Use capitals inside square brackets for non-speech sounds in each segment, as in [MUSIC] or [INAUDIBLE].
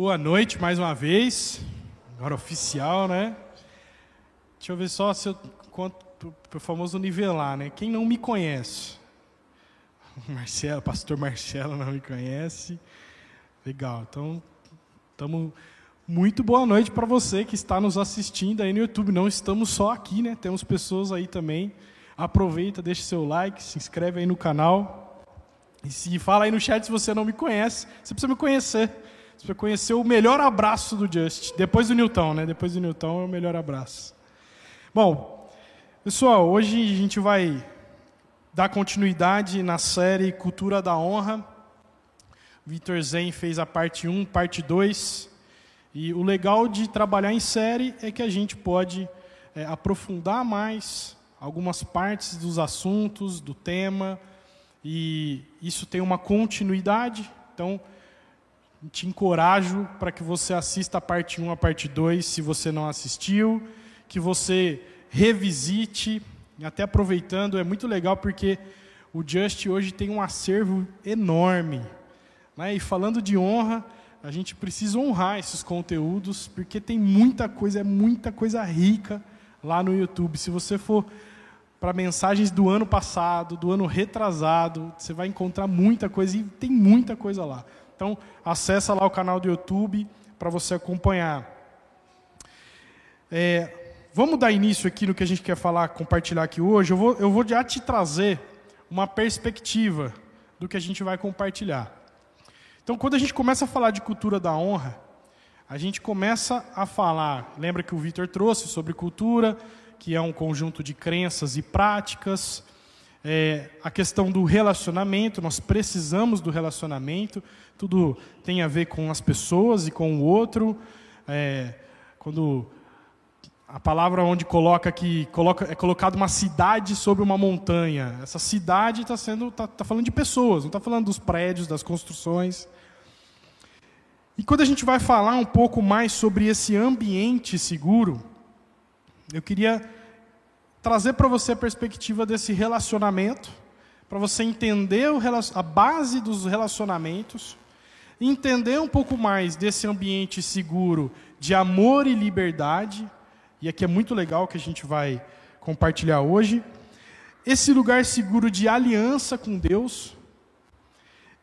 Boa noite mais uma vez. Agora oficial, né? Deixa eu ver só se eu conto o famoso nivelar, né? Quem não me conhece? [LAUGHS] Marcelo, pastor Marcelo não me conhece. Legal. Então, estamos muito boa noite para você que está nos assistindo aí no YouTube. Não estamos só aqui, né? Temos pessoas aí também. Aproveita, deixa seu like, se inscreve aí no canal. E se fala aí no chat se você não me conhece, você precisa me conhecer. Você precisa conhecer o melhor abraço do Just. Depois do Newton, né? Depois do Newton é o melhor abraço. Bom, pessoal, hoje a gente vai dar continuidade na série Cultura da Honra. Vitor Zen fez a parte 1, parte 2. E o legal de trabalhar em série é que a gente pode é, aprofundar mais algumas partes dos assuntos, do tema, e isso tem uma continuidade. Então, te encorajo para que você assista a parte 1, a parte 2, se você não assistiu, que você revisite, até aproveitando, é muito legal porque o Just hoje tem um acervo enorme. Né? E falando de honra, a gente precisa honrar esses conteúdos, porque tem muita coisa, é muita coisa rica lá no YouTube. Se você for para mensagens do ano passado, do ano retrasado, você vai encontrar muita coisa e tem muita coisa lá. Então, acessa lá o canal do YouTube para você acompanhar. É, vamos dar início aqui no que a gente quer falar, compartilhar aqui hoje. Eu vou, eu vou já te trazer uma perspectiva do que a gente vai compartilhar. Então, quando a gente começa a falar de cultura da honra, a gente começa a falar, lembra que o Vitor trouxe sobre cultura, que é um conjunto de crenças e práticas, é, a questão do relacionamento, nós precisamos do relacionamento, tudo tem a ver com as pessoas e com o outro. É, quando a palavra onde coloca que coloca, é colocado uma cidade sobre uma montanha, essa cidade está sendo tá, tá falando de pessoas, não está falando dos prédios, das construções. E quando a gente vai falar um pouco mais sobre esse ambiente seguro, eu queria trazer para você a perspectiva desse relacionamento, para você entender a base dos relacionamentos, entender um pouco mais desse ambiente seguro de amor e liberdade, e aqui é muito legal que a gente vai compartilhar hoje, esse lugar seguro de aliança com Deus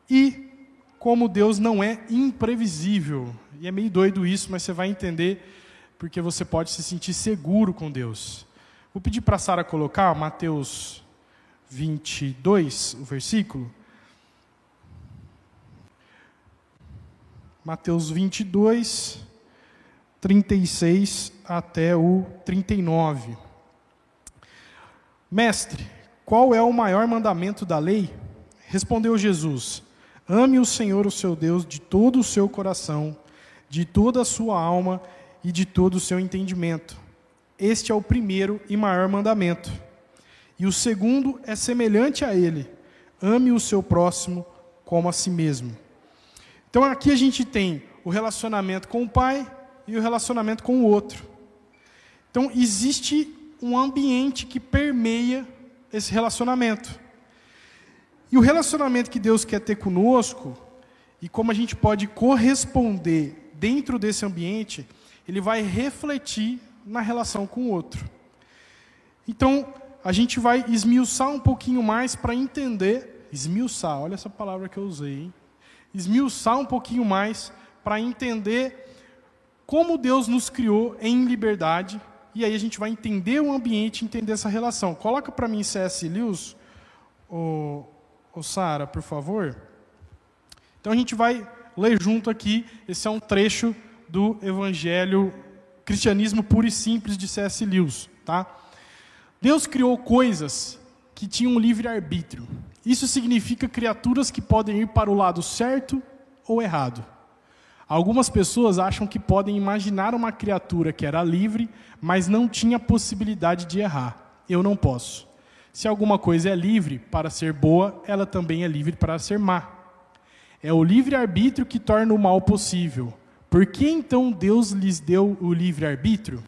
e como Deus não é imprevisível. E é meio doido isso, mas você vai entender porque você pode se sentir seguro com Deus. Vou pedir para a Sara colocar Mateus 22, o versículo. Mateus 22, 36 até o 39. Mestre, qual é o maior mandamento da lei? Respondeu Jesus: Ame o Senhor, o seu Deus, de todo o seu coração, de toda a sua alma e de todo o seu entendimento. Este é o primeiro e maior mandamento. E o segundo é semelhante a ele: ame o seu próximo como a si mesmo. Então aqui a gente tem o relacionamento com o pai e o relacionamento com o outro. Então existe um ambiente que permeia esse relacionamento. E o relacionamento que Deus quer ter conosco, e como a gente pode corresponder dentro desse ambiente, ele vai refletir na relação com o outro. Então, a gente vai esmiuçar um pouquinho mais para entender, esmiuçar, olha essa palavra que eu usei, hein? esmiuçar um pouquinho mais para entender como Deus nos criou em liberdade, e aí a gente vai entender o ambiente, entender essa relação. Coloca para mim C.S. Lewis, o, Ô Sara, por favor. Então a gente vai ler junto aqui. Esse é um trecho do Evangelho Cristianismo Puro e Simples de C.S. Lewis. Tá? Deus criou coisas que tinham livre-arbítrio. Isso significa criaturas que podem ir para o lado certo ou errado. Algumas pessoas acham que podem imaginar uma criatura que era livre, mas não tinha possibilidade de errar. Eu não posso. Se alguma coisa é livre para ser boa, ela também é livre para ser má. É o livre-arbítrio que torna o mal possível. Por que então Deus lhes deu o livre-arbítrio?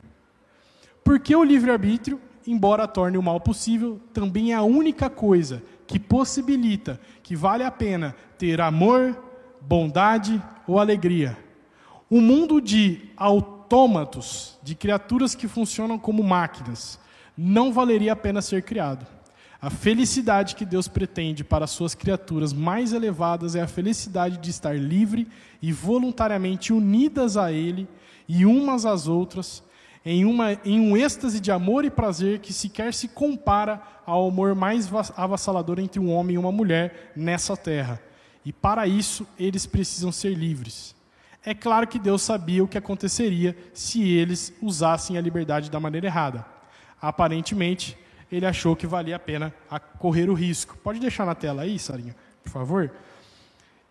Porque o livre-arbítrio, embora torne o mal possível, também é a única coisa que possibilita que vale a pena ter amor, bondade ou alegria. um mundo de autômatos, de criaturas que funcionam como máquinas, não valeria a pena ser criado. A felicidade que Deus pretende para as suas criaturas mais elevadas é a felicidade de estar livre e voluntariamente unidas a Ele e umas às outras, em, uma, em um êxtase de amor e prazer que sequer se compara ao amor mais avassalador entre um homem e uma mulher nessa terra. E para isso, eles precisam ser livres. É claro que Deus sabia o que aconteceria se eles usassem a liberdade da maneira errada. Aparentemente, ele achou que valia a pena correr o risco. Pode deixar na tela aí, Sarinha, por favor?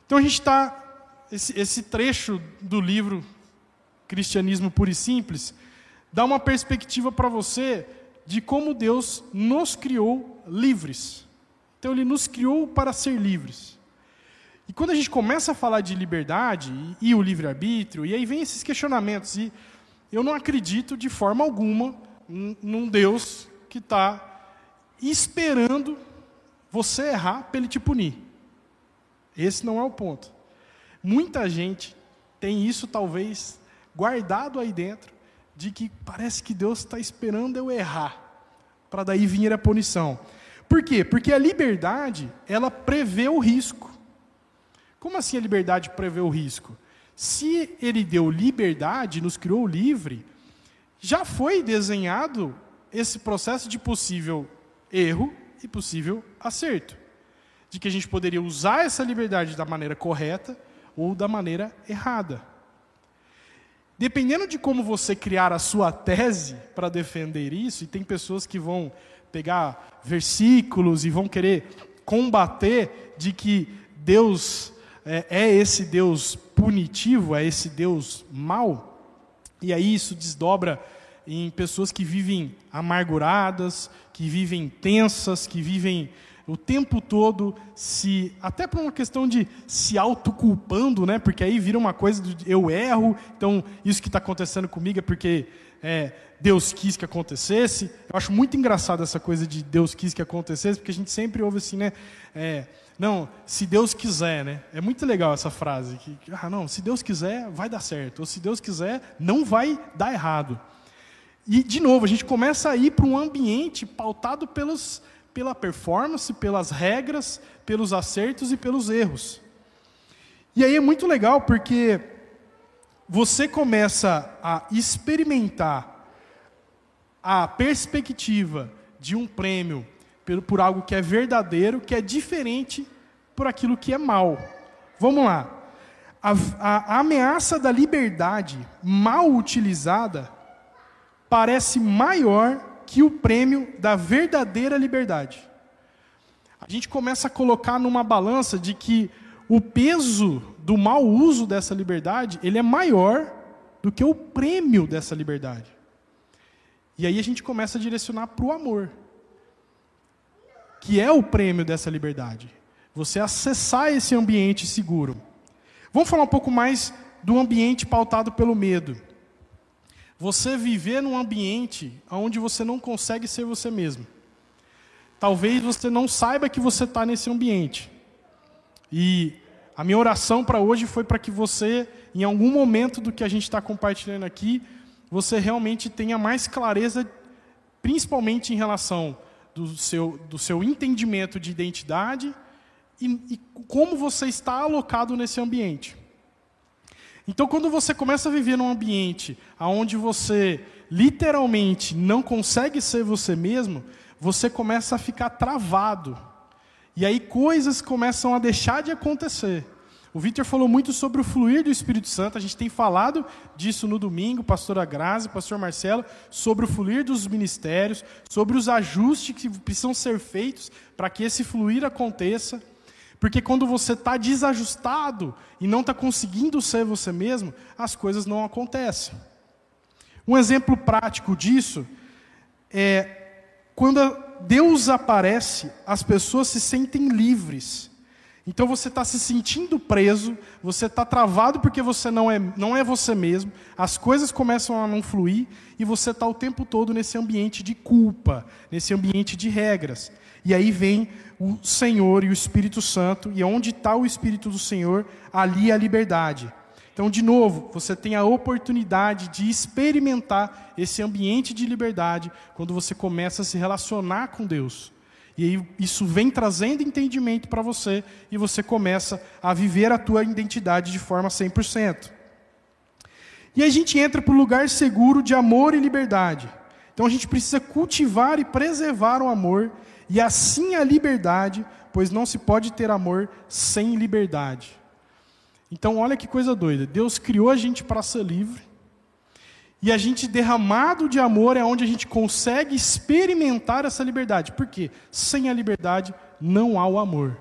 Então a gente está. Esse, esse trecho do livro Cristianismo Puro e Simples dá uma perspectiva para você de como Deus nos criou livres. Então ele nos criou para ser livres. E quando a gente começa a falar de liberdade e, e o livre-arbítrio, e aí vem esses questionamentos, e eu não acredito de forma alguma num Deus que está esperando você errar para ele te punir. Esse não é o ponto. Muita gente tem isso talvez guardado aí dentro, de que parece que Deus está esperando eu errar, para daí vir a punição. Por quê? Porque a liberdade, ela prevê o risco. Como assim a liberdade prevê o risco? Se ele deu liberdade, nos criou livre, já foi desenhado esse processo de possível erro e possível acerto. De que a gente poderia usar essa liberdade da maneira correta ou da maneira errada. Dependendo de como você criar a sua tese para defender isso, e tem pessoas que vão pegar versículos e vão querer combater de que Deus é, é esse Deus punitivo, é esse Deus mau, e aí isso desdobra em pessoas que vivem amarguradas, que vivem tensas, que vivem o tempo todo se até por uma questão de se autoculpando, né? Porque aí vira uma coisa de eu erro, então isso que está acontecendo comigo é porque é, Deus quis que acontecesse. Eu acho muito engraçado essa coisa de Deus quis que acontecesse, porque a gente sempre ouve assim, né? É, não, se Deus quiser, né? É muito legal essa frase que, ah, não, se Deus quiser, vai dar certo, ou se Deus quiser, não vai dar errado. E, de novo, a gente começa a ir para um ambiente pautado pelos, pela performance, pelas regras, pelos acertos e pelos erros. E aí é muito legal porque você começa a experimentar a perspectiva de um prêmio por algo que é verdadeiro, que é diferente por aquilo que é mal. Vamos lá. A, a, a ameaça da liberdade mal utilizada parece maior que o prêmio da verdadeira liberdade. A gente começa a colocar numa balança de que o peso do mau uso dessa liberdade, ele é maior do que o prêmio dessa liberdade. E aí a gente começa a direcionar para o amor, que é o prêmio dessa liberdade. Você acessar esse ambiente seguro. Vamos falar um pouco mais do ambiente pautado pelo medo. Você viver num ambiente onde você não consegue ser você mesmo. Talvez você não saiba que você está nesse ambiente. E a minha oração para hoje foi para que você, em algum momento do que a gente está compartilhando aqui, você realmente tenha mais clareza, principalmente em relação do seu, do seu entendimento de identidade e, e como você está alocado nesse ambiente. Então, quando você começa a viver num ambiente onde você literalmente não consegue ser você mesmo, você começa a ficar travado. E aí coisas começam a deixar de acontecer. O Victor falou muito sobre o fluir do Espírito Santo, a gente tem falado disso no domingo, pastora Grazi, pastor Marcelo, sobre o fluir dos ministérios, sobre os ajustes que precisam ser feitos para que esse fluir aconteça. Porque quando você está desajustado e não está conseguindo ser você mesmo, as coisas não acontecem. Um exemplo prático disso é quando Deus aparece, as pessoas se sentem livres. Então você está se sentindo preso, você está travado porque você não é, não é você mesmo, as coisas começam a não fluir e você está o tempo todo nesse ambiente de culpa, nesse ambiente de regras. E aí vem o Senhor e o Espírito Santo, e onde está o Espírito do Senhor, ali é a liberdade. Então, de novo, você tem a oportunidade de experimentar esse ambiente de liberdade quando você começa a se relacionar com Deus. E aí isso vem trazendo entendimento para você e você começa a viver a tua identidade de forma 100%. E a gente entra para o lugar seguro de amor e liberdade. Então a gente precisa cultivar e preservar o amor e assim a liberdade, pois não se pode ter amor sem liberdade. Então olha que coisa doida. Deus criou a gente para ser livre. E a gente derramado de amor é onde a gente consegue experimentar essa liberdade. Por quê? Sem a liberdade não há o amor.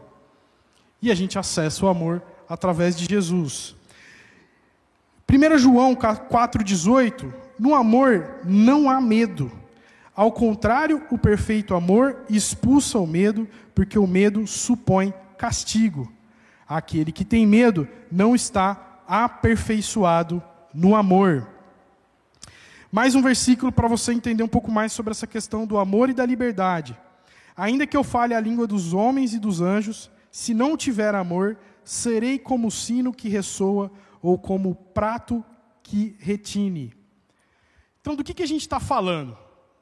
E a gente acessa o amor através de Jesus. 1 João 4,18: No amor não há medo. Ao contrário, o perfeito amor expulsa o medo, porque o medo supõe castigo. Aquele que tem medo não está aperfeiçoado no amor. Mais um versículo para você entender um pouco mais sobre essa questão do amor e da liberdade. Ainda que eu fale a língua dos homens e dos anjos, se não tiver amor, serei como o sino que ressoa ou como o prato que retine. Então, do que, que a gente está falando?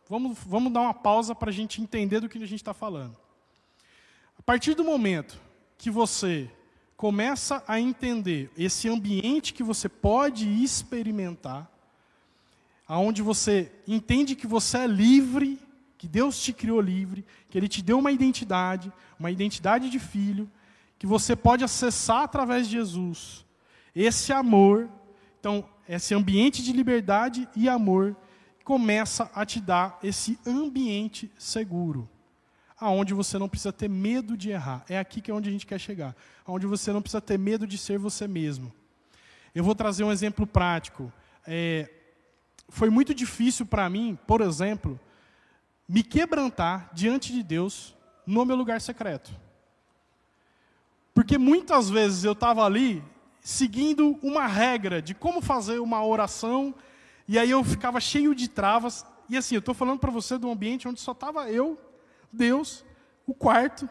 Vamos, vamos dar uma pausa para a gente entender do que a gente está falando. A partir do momento que você começa a entender esse ambiente que você pode experimentar, aonde você entende que você é livre, que Deus te criou livre, que Ele te deu uma identidade, uma identidade de filho, que você pode acessar através de Jesus. Esse amor, então, esse ambiente de liberdade e amor, começa a te dar esse ambiente seguro, aonde você não precisa ter medo de errar. É aqui que é onde a gente quer chegar, aonde você não precisa ter medo de ser você mesmo. Eu vou trazer um exemplo prático. É, foi muito difícil para mim, por exemplo, me quebrantar diante de Deus no meu lugar secreto. Porque muitas vezes eu estava ali seguindo uma regra de como fazer uma oração, e aí eu ficava cheio de travas. E assim, eu estou falando para você de um ambiente onde só estava eu, Deus, o quarto,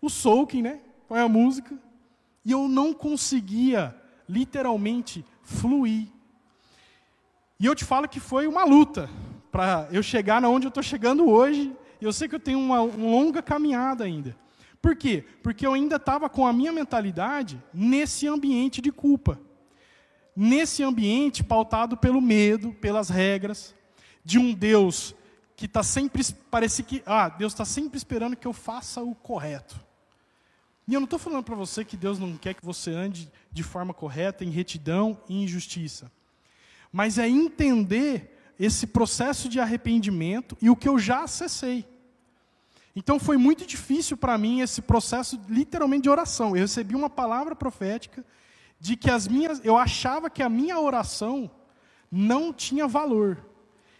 o soaking, né? É a música? E eu não conseguia, literalmente, fluir e eu te falo que foi uma luta para eu chegar na onde eu estou chegando hoje. Eu sei que eu tenho uma, uma longa caminhada ainda. Por quê? Porque eu ainda estava com a minha mentalidade nesse ambiente de culpa. Nesse ambiente pautado pelo medo, pelas regras, de um Deus que está sempre, parece que, ah, Deus está sempre esperando que eu faça o correto. E eu não estou falando para você que Deus não quer que você ande de forma correta, em retidão e em justiça mas é entender esse processo de arrependimento e o que eu já acessei. Então foi muito difícil para mim esse processo literalmente de oração. Eu recebi uma palavra profética de que as minhas, eu achava que a minha oração não tinha valor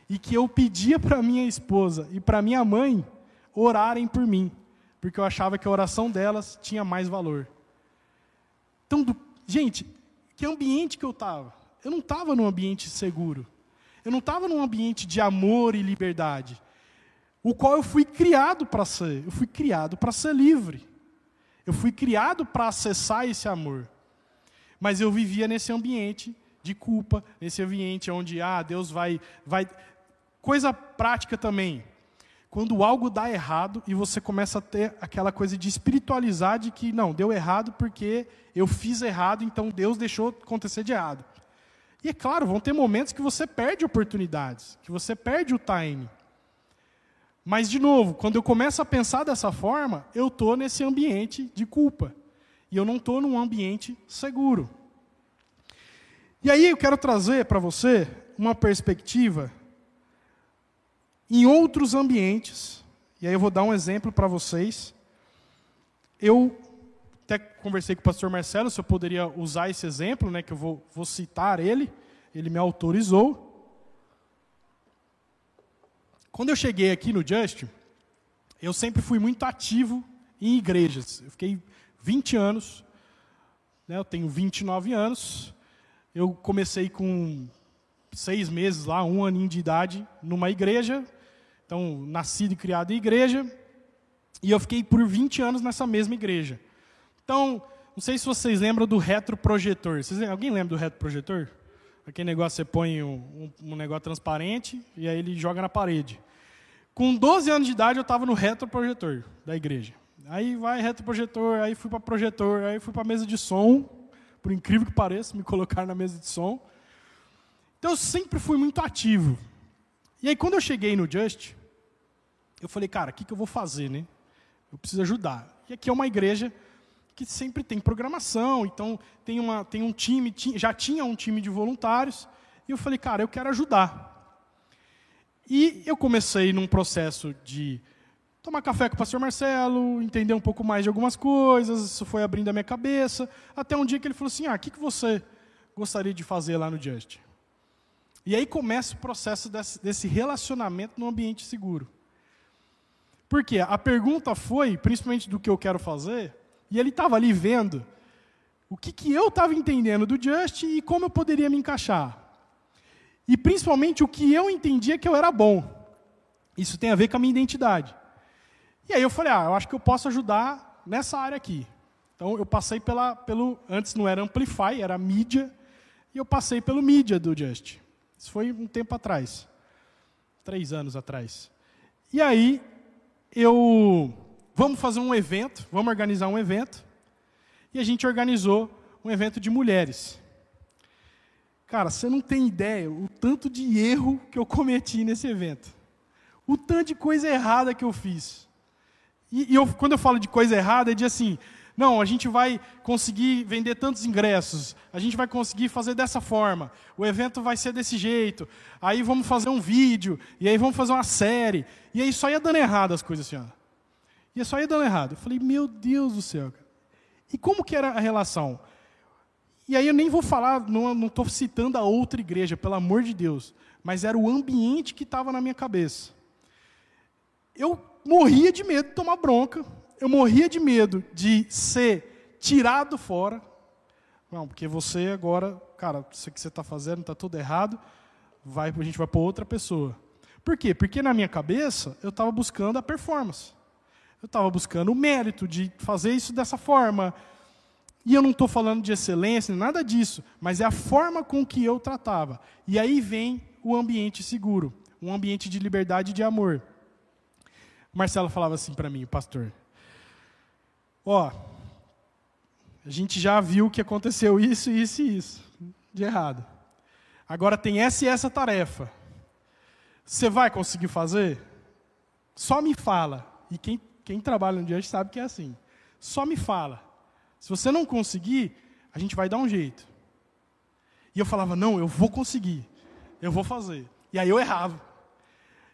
e que eu pedia para minha esposa e para minha mãe orarem por mim, porque eu achava que a oração delas tinha mais valor. Então, do, gente, que ambiente que eu estava? Eu não estava num ambiente seguro. Eu não estava num ambiente de amor e liberdade, o qual eu fui criado para ser. Eu fui criado para ser livre. Eu fui criado para acessar esse amor. Mas eu vivia nesse ambiente de culpa, nesse ambiente onde ah, Deus vai vai coisa prática também. Quando algo dá errado e você começa a ter aquela coisa de espiritualizar de que não, deu errado porque eu fiz errado, então Deus deixou acontecer de errado. E é claro, vão ter momentos que você perde oportunidades, que você perde o time. Mas, de novo, quando eu começo a pensar dessa forma, eu estou nesse ambiente de culpa. E eu não estou num ambiente seguro. E aí eu quero trazer para você uma perspectiva em outros ambientes. E aí eu vou dar um exemplo para vocês. Eu conversei com o pastor Marcelo se eu poderia usar esse exemplo, né, que eu vou, vou citar ele. Ele me autorizou. Quando eu cheguei aqui no Just, eu sempre fui muito ativo em igrejas. Eu fiquei 20 anos, né, eu tenho 29 anos. Eu comecei com seis meses lá, um aninho de idade, numa igreja. Então, nascido e criado em igreja. E eu fiquei por 20 anos nessa mesma igreja. Então, Não sei se vocês lembram do retroprojetor. Vocês, alguém lembra do retroprojetor? Aquele negócio você põe um, um, negócio transparente e aí ele joga na parede. Com 12 anos de idade eu estava no retroprojetor da igreja. Aí vai retroprojetor, aí fui para projetor, aí fui para mesa de som. Por incrível que pareça, me colocaram na mesa de som. Então eu sempre fui muito ativo. E aí quando eu cheguei no Just, eu falei, cara, o que, que eu vou fazer, né? Eu preciso ajudar. E aqui é uma igreja que sempre tem programação, então tem, uma, tem um time, já tinha um time de voluntários, e eu falei, cara, eu quero ajudar. E eu comecei num processo de tomar café com o pastor Marcelo, entender um pouco mais de algumas coisas, isso foi abrindo a minha cabeça, até um dia que ele falou assim, ah, o que, que você gostaria de fazer lá no Just? E aí começa o processo desse, desse relacionamento no ambiente seguro. Porque a pergunta foi, principalmente do que eu quero fazer, e ele estava ali vendo o que, que eu estava entendendo do Just e como eu poderia me encaixar. E principalmente o que eu entendia que eu era bom. Isso tem a ver com a minha identidade. E aí eu falei, ah, eu acho que eu posso ajudar nessa área aqui. Então eu passei pela, pelo, antes não era Amplify, era mídia, e eu passei pelo mídia do Just. Isso foi um tempo atrás, três anos atrás. E aí eu vamos fazer um evento, vamos organizar um evento. E a gente organizou um evento de mulheres. Cara, você não tem ideia o tanto de erro que eu cometi nesse evento. O tanto de coisa errada que eu fiz. E, e eu, quando eu falo de coisa errada, é de assim, não, a gente vai conseguir vender tantos ingressos, a gente vai conseguir fazer dessa forma, o evento vai ser desse jeito, aí vamos fazer um vídeo, e aí vamos fazer uma série. E aí só ia dando errado as coisas ó. E só ia dando errado. Eu falei, meu Deus do céu. E como que era a relação? E aí eu nem vou falar, não estou citando a outra igreja, pelo amor de Deus. Mas era o ambiente que estava na minha cabeça. Eu morria de medo de tomar bronca. Eu morria de medo de ser tirado fora. Não, porque você agora, cara, isso que você está fazendo está tudo errado. Vai, a gente vai para outra pessoa. Por quê? Porque na minha cabeça eu estava buscando a performance. Eu estava buscando o mérito de fazer isso dessa forma. E eu não estou falando de excelência, nada disso, mas é a forma com que eu tratava. E aí vem o ambiente seguro, um ambiente de liberdade e de amor. Marcelo falava assim para mim, pastor: Ó, a gente já viu que aconteceu isso, isso e isso de errado. Agora tem essa e essa tarefa. Você vai conseguir fazer? Só me fala. E quem quem trabalha no diante sabe que é assim. Só me fala. Se você não conseguir, a gente vai dar um jeito. E eu falava, não, eu vou conseguir. Eu vou fazer. E aí eu errava.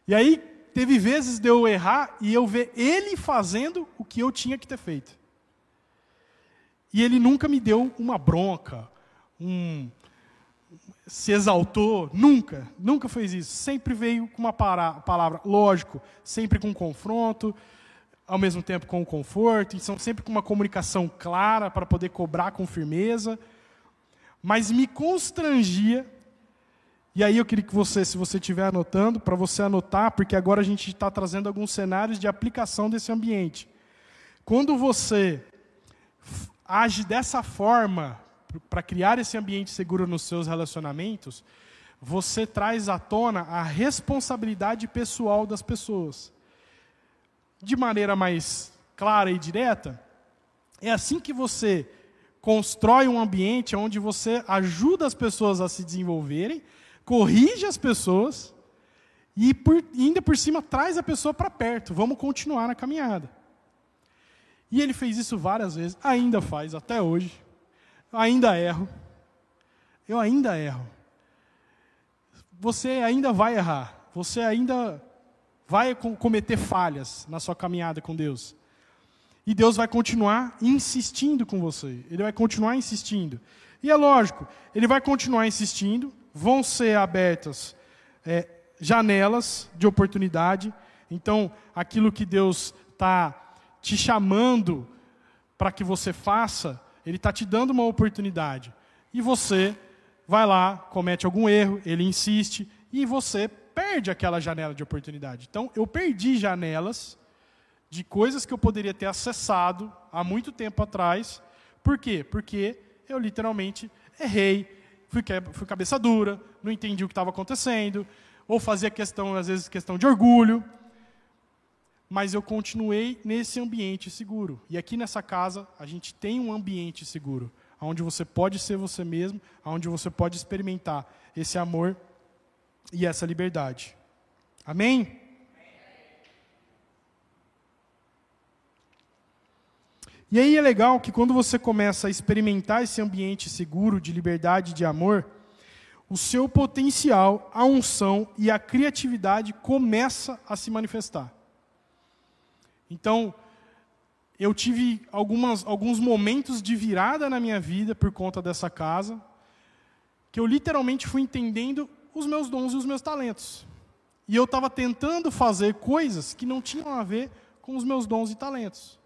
E aí teve vezes de eu errar e eu ver ele fazendo o que eu tinha que ter feito. E ele nunca me deu uma bronca, um se exaltou, nunca, nunca fez isso. Sempre veio com uma palavra, lógico, sempre com confronto, ao mesmo tempo com o conforto, e são sempre com uma comunicação clara para poder cobrar com firmeza. Mas me constrangia, e aí eu queria que você, se você estiver anotando, para você anotar, porque agora a gente está trazendo alguns cenários de aplicação desse ambiente. Quando você age dessa forma para criar esse ambiente seguro nos seus relacionamentos, você traz à tona a responsabilidade pessoal das pessoas de maneira mais clara e direta, é assim que você constrói um ambiente onde você ajuda as pessoas a se desenvolverem, corrige as pessoas e por, ainda por cima traz a pessoa para perto. Vamos continuar na caminhada. E ele fez isso várias vezes, ainda faz até hoje. ainda erro. Eu ainda erro. Você ainda vai errar. Você ainda vai cometer falhas na sua caminhada com Deus. E Deus vai continuar insistindo com você. Ele vai continuar insistindo. E é lógico, ele vai continuar insistindo. Vão ser abertas é, janelas de oportunidade. Então, aquilo que Deus está te chamando para que você faça, Ele está te dando uma oportunidade. E você vai lá, comete algum erro, Ele insiste, e você perde aquela janela de oportunidade. Então, eu perdi janelas de coisas que eu poderia ter acessado há muito tempo atrás, Por quê? Porque eu literalmente errei, fui, fui cabeça dura, não entendi o que estava acontecendo, ou fazia questão, às vezes, questão de orgulho. Mas eu continuei nesse ambiente seguro. E aqui nessa casa, a gente tem um ambiente seguro, onde você pode ser você mesmo, onde você pode experimentar esse amor e essa liberdade. Amém? E aí é legal que quando você começa a experimentar esse ambiente seguro de liberdade e de amor, o seu potencial, a unção e a criatividade começa a se manifestar. Então, eu tive algumas, alguns momentos de virada na minha vida por conta dessa casa, que eu literalmente fui entendendo os meus dons e os meus talentos. E eu estava tentando fazer coisas que não tinham a ver com os meus dons e talentos.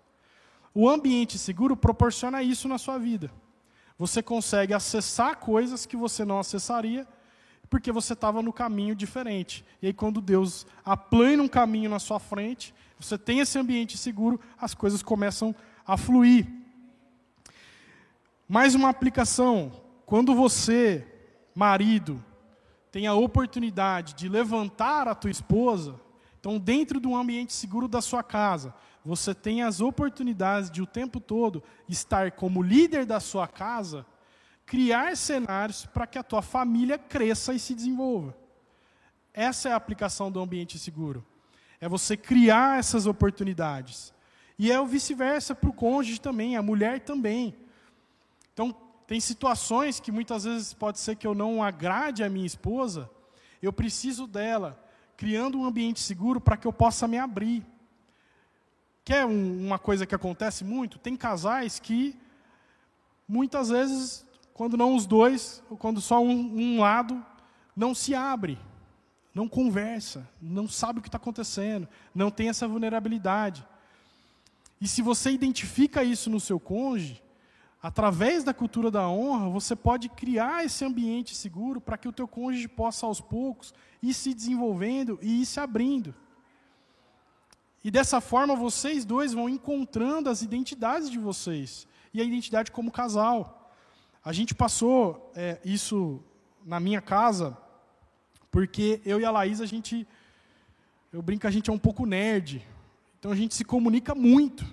O ambiente seguro proporciona isso na sua vida. Você consegue acessar coisas que você não acessaria porque você estava no caminho diferente. E aí, quando Deus aplana um caminho na sua frente, você tem esse ambiente seguro, as coisas começam a fluir. Mais uma aplicação: quando você, marido, tem a oportunidade de levantar a tua esposa, então, dentro do ambiente seguro da sua casa, você tem as oportunidades de o tempo todo estar como líder da sua casa, criar cenários para que a tua família cresça e se desenvolva. Essa é a aplicação do ambiente seguro. É você criar essas oportunidades. E é o vice-versa para o cônjuge também, a mulher também. Então, tem situações que muitas vezes pode ser que eu não agrade a minha esposa, eu preciso dela, criando um ambiente seguro para que eu possa me abrir. Quer um, uma coisa que acontece muito? Tem casais que, muitas vezes, quando não os dois, ou quando só um, um lado, não se abre, não conversa, não sabe o que está acontecendo, não tem essa vulnerabilidade. E se você identifica isso no seu cônjuge, através da cultura da honra, você pode criar esse ambiente seguro para que o teu cônjuge possa aos poucos ir se desenvolvendo e ir se abrindo. E dessa forma vocês dois vão encontrando as identidades de vocês e a identidade como casal. A gente passou é, isso na minha casa porque eu e a Laís a gente eu brinco a gente é um pouco nerd. Então a gente se comunica muito.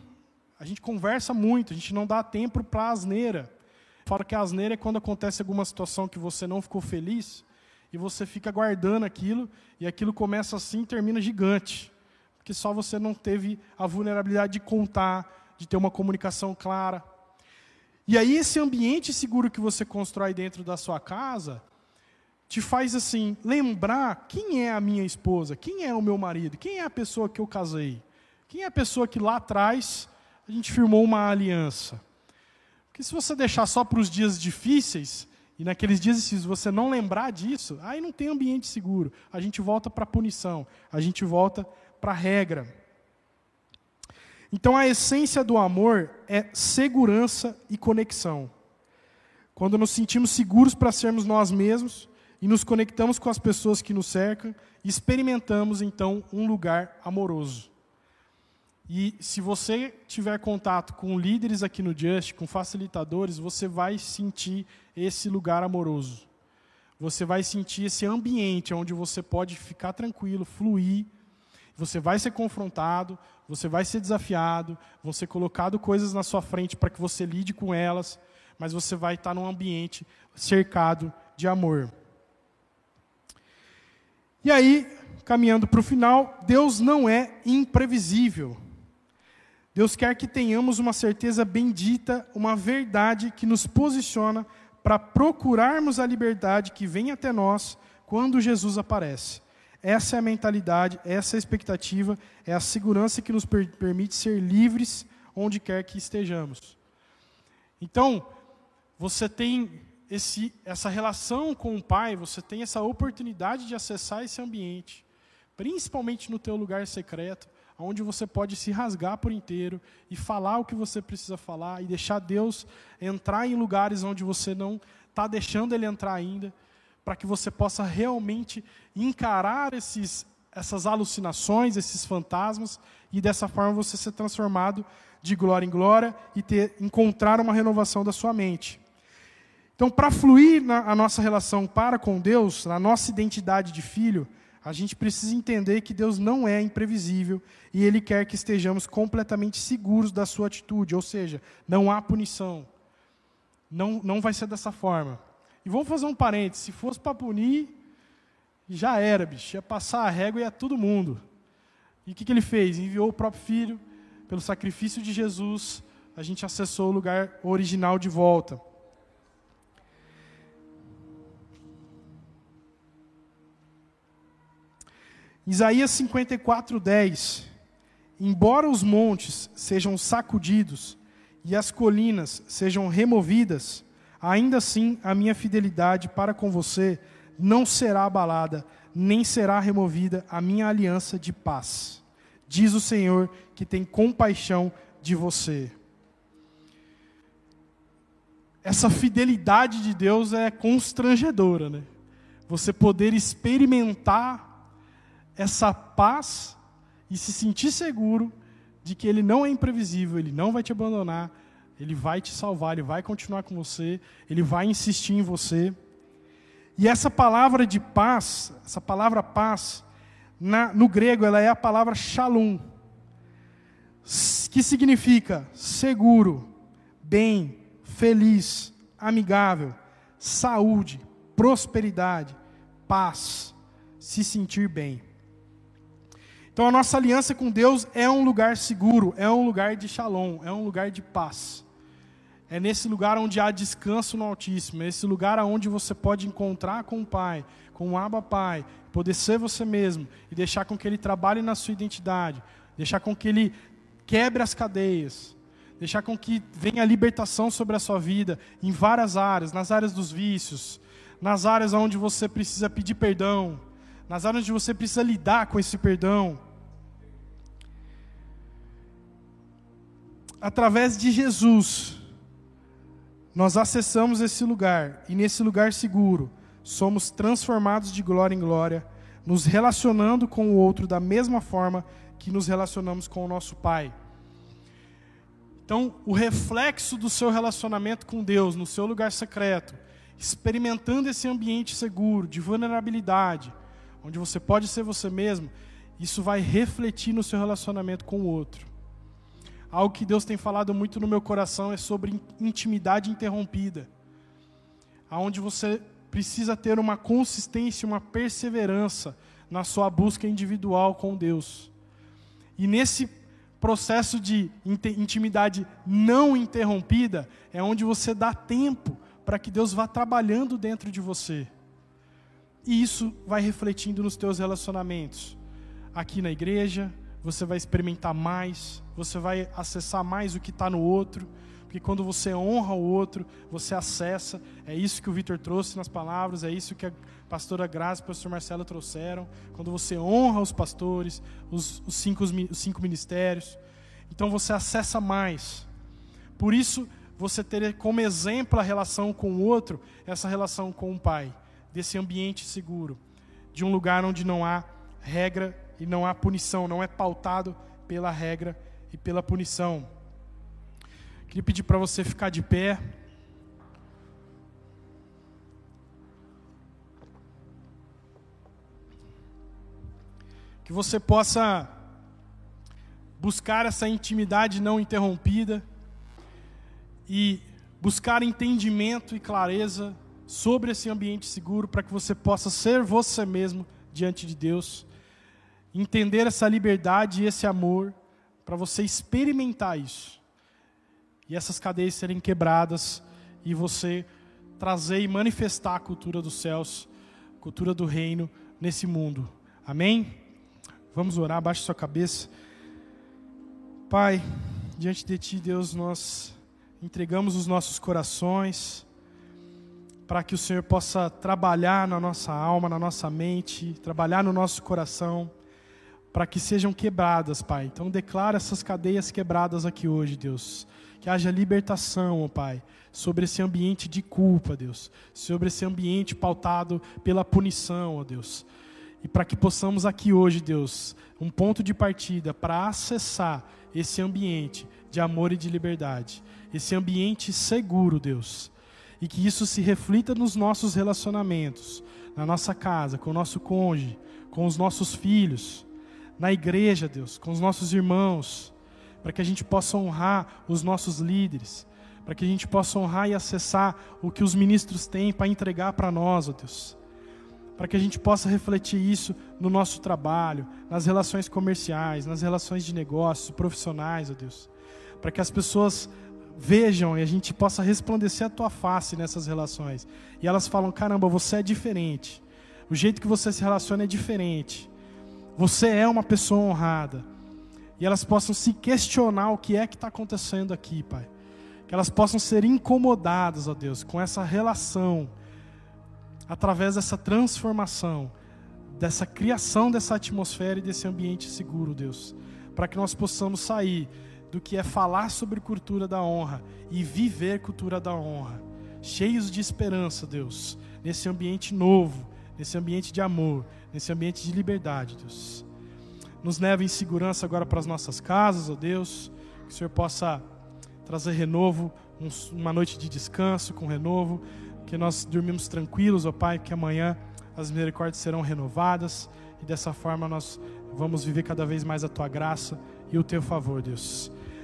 A gente conversa muito, a gente não dá tempo para asneira. Fora que a asneira é quando acontece alguma situação que você não ficou feliz e você fica guardando aquilo e aquilo começa assim e termina gigante porque só você não teve a vulnerabilidade de contar, de ter uma comunicação clara. E aí esse ambiente seguro que você constrói dentro da sua casa te faz assim lembrar quem é a minha esposa, quem é o meu marido, quem é a pessoa que eu casei, quem é a pessoa que lá atrás a gente firmou uma aliança. Porque se você deixar só para os dias difíceis, e naqueles dias se você não lembrar disso, aí não tem ambiente seguro. A gente volta para a punição, a gente volta para a regra. Então a essência do amor é segurança e conexão. Quando nos sentimos seguros para sermos nós mesmos e nos conectamos com as pessoas que nos cercam, experimentamos então um lugar amoroso. E se você tiver contato com líderes aqui no Just, com facilitadores, você vai sentir esse lugar amoroso. Você vai sentir esse ambiente onde você pode ficar tranquilo, fluir você vai ser confrontado, você vai ser desafiado, vão ser colocado coisas na sua frente para que você lide com elas, mas você vai estar num ambiente cercado de amor. E aí, caminhando para o final, Deus não é imprevisível. Deus quer que tenhamos uma certeza bendita, uma verdade que nos posiciona para procurarmos a liberdade que vem até nós quando Jesus aparece. Essa é a mentalidade, essa é a expectativa, é a segurança que nos per permite ser livres onde quer que estejamos. Então, você tem esse, essa relação com o Pai, você tem essa oportunidade de acessar esse ambiente, principalmente no teu lugar secreto, onde você pode se rasgar por inteiro e falar o que você precisa falar e deixar Deus entrar em lugares onde você não está deixando Ele entrar ainda para que você possa realmente encarar esses, essas alucinações, esses fantasmas, e dessa forma você ser transformado de glória em glória e ter, encontrar uma renovação da sua mente. Então, para fluir na a nossa relação para com Deus, na nossa identidade de filho, a gente precisa entender que Deus não é imprevisível e Ele quer que estejamos completamente seguros da sua atitude, ou seja, não há punição. Não, não vai ser dessa forma. E vamos fazer um parênteses: se fosse para punir, já era, bicho, ia passar a régua e ia todo mundo. E o que, que ele fez? Enviou o próprio filho, pelo sacrifício de Jesus, a gente acessou o lugar original de volta. Isaías 54, 10. Embora os montes sejam sacudidos e as colinas sejam removidas, ainda assim a minha fidelidade para com você não será abalada, nem será removida a minha aliança de paz. Diz o Senhor que tem compaixão de você. Essa fidelidade de Deus é constrangedora, né? Você poder experimentar essa paz e se sentir seguro de que Ele não é imprevisível, Ele não vai te abandonar, Ele vai te salvar, Ele vai continuar com você, Ele vai insistir em você. E essa palavra de paz, essa palavra paz, na, no grego ela é a palavra shalom, que significa seguro, bem, feliz, amigável, saúde, prosperidade, paz, se sentir bem. Então a nossa aliança com Deus é um lugar seguro, é um lugar de shalom, é um lugar de paz. É nesse lugar onde há descanso no Altíssimo, é esse lugar onde você pode encontrar com o Pai, com o Abba Pai, poder ser você mesmo e deixar com que Ele trabalhe na sua identidade, deixar com que Ele quebre as cadeias, deixar com que venha a libertação sobre a sua vida em várias áreas, nas áreas dos vícios, nas áreas onde você precisa pedir perdão, nas áreas onde você precisa lidar com esse perdão. Através de Jesus, nós acessamos esse lugar e nesse lugar seguro somos transformados de glória em glória, nos relacionando com o outro da mesma forma que nos relacionamos com o nosso Pai. Então, o reflexo do seu relacionamento com Deus no seu lugar secreto, experimentando esse ambiente seguro, de vulnerabilidade, onde você pode ser você mesmo, isso vai refletir no seu relacionamento com o outro. Algo que Deus tem falado muito no meu coração é sobre intimidade interrompida, aonde você precisa ter uma consistência, uma perseverança na sua busca individual com Deus. E nesse processo de intimidade não interrompida é onde você dá tempo para que Deus vá trabalhando dentro de você. E isso vai refletindo nos teus relacionamentos. Aqui na igreja, você vai experimentar mais, você vai acessar mais o que está no outro, porque quando você honra o outro, você acessa. É isso que o Vitor trouxe nas palavras, é isso que a pastora Graça e o pastor Marcelo trouxeram. Quando você honra os pastores, os, os, cinco, os cinco ministérios, então você acessa mais. Por isso, você ter como exemplo a relação com o outro, essa relação com o Pai, desse ambiente seguro, de um lugar onde não há regra e não há punição, não é pautado pela regra e pela punição. Queria pedir para você ficar de pé. Que você possa buscar essa intimidade não interrompida e buscar entendimento e clareza sobre esse ambiente seguro para que você possa ser você mesmo diante de Deus entender essa liberdade e esse amor, para você experimentar isso. E essas cadeias serem quebradas e você trazer e manifestar a cultura dos céus, cultura do reino nesse mundo. Amém? Vamos orar, abaixe sua cabeça. Pai, diante de Ti, Deus, nós entregamos os nossos corações para que o Senhor possa trabalhar na nossa alma, na nossa mente, trabalhar no nosso coração para que sejam quebradas, Pai. Então declara essas cadeias quebradas aqui hoje, Deus. Que haja libertação, ó Pai, sobre esse ambiente de culpa, Deus. Sobre esse ambiente pautado pela punição, ó Deus. E para que possamos aqui hoje, Deus, um ponto de partida para acessar esse ambiente de amor e de liberdade, esse ambiente seguro, Deus. E que isso se reflita nos nossos relacionamentos, na nossa casa, com o nosso cônjuge, com os nossos filhos, na igreja, Deus, com os nossos irmãos, para que a gente possa honrar os nossos líderes, para que a gente possa honrar e acessar o que os ministros têm para entregar para nós, ó Deus. Para que a gente possa refletir isso no nosso trabalho, nas relações comerciais, nas relações de negócios, profissionais, ó Deus. Para que as pessoas vejam e a gente possa resplandecer a tua face nessas relações. E elas falam: caramba, você é diferente. O jeito que você se relaciona é diferente. Você é uma pessoa honrada. E elas possam se questionar o que é que está acontecendo aqui, Pai. Que elas possam ser incomodadas, ó Deus, com essa relação, através dessa transformação, dessa criação dessa atmosfera e desse ambiente seguro, Deus. Para que nós possamos sair do que é falar sobre cultura da honra e viver cultura da honra, cheios de esperança, Deus, nesse ambiente novo, nesse ambiente de amor, nesse ambiente de liberdade, Deus. Nos leva em segurança agora para as nossas casas, ó Deus, que o Senhor possa trazer renovo, uma noite de descanso com renovo, que nós dormimos tranquilos, ó Pai, que amanhã as misericórdias serão renovadas e dessa forma nós vamos viver cada vez mais a tua graça e o teu favor, Deus.